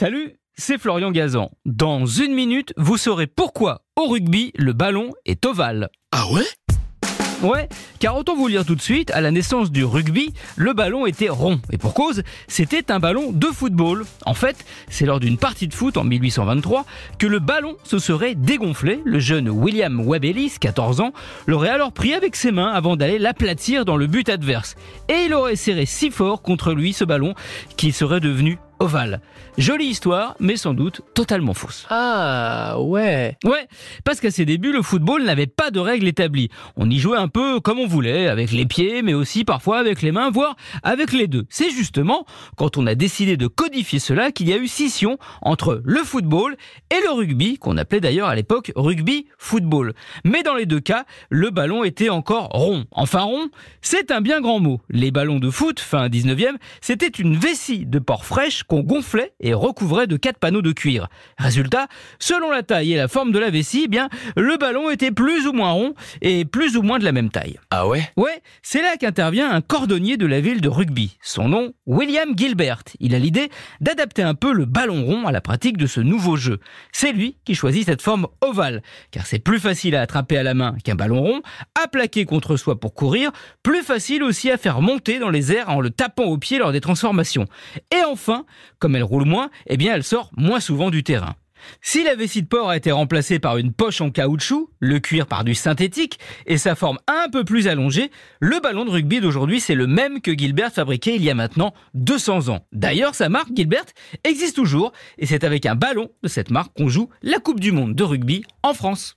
Salut, c'est Florian Gazan. Dans une minute, vous saurez pourquoi au rugby, le ballon est ovale. Ah ouais? Ouais, car autant vous lire tout de suite, à la naissance du rugby, le ballon était rond. Et pour cause, c'était un ballon de football. En fait, c'est lors d'une partie de foot en 1823 que le ballon se serait dégonflé. Le jeune William Webb Ellis, 14 ans, l'aurait alors pris avec ses mains avant d'aller l'aplatir dans le but adverse. Et il aurait serré si fort contre lui ce ballon qu'il serait devenu ovale. Jolie histoire, mais sans doute totalement fausse. Ah ouais. Ouais, parce qu'à ses débuts, le football n'avait pas de règles établies. On y jouait un peu comme on voulait, avec les pieds, mais aussi parfois avec les mains, voire avec les deux. C'est justement quand on a décidé de codifier cela qu'il y a eu scission entre le football et le rugby, qu'on appelait d'ailleurs à l'époque rugby-football. Mais dans les deux cas, le ballon était encore rond. Enfin rond, c'est un bien grand mot. Les ballons de foot, fin 19e, c'était une vessie de porc fraîche qu'on gonflait et recouvrait de quatre panneaux de cuir. Résultat, selon la taille et la forme de la vessie, eh bien, le ballon était plus ou moins rond et plus ou moins de la même taille. Ah ouais? Ouais, c'est là qu'intervient un cordonnier de la ville de rugby. Son nom, William Gilbert. Il a l'idée d'adapter un peu le ballon rond à la pratique de ce nouveau jeu. C'est lui qui choisit cette forme ovale, car c'est plus facile à attraper à la main qu'un ballon rond, à plaquer contre soi pour courir, plus facile aussi à faire monter dans les airs en le tapant au pied lors des transformations. Et enfin, comme elle roule moins, eh bien elle sort moins souvent du terrain. Si la vessie de porc a été remplacée par une poche en caoutchouc, le cuir par du synthétique et sa forme un peu plus allongée, le ballon de rugby d'aujourd'hui c'est le même que Gilbert fabriquait il y a maintenant 200 ans. D'ailleurs, sa marque Gilbert existe toujours et c'est avec un ballon de cette marque qu'on joue la Coupe du monde de rugby en France.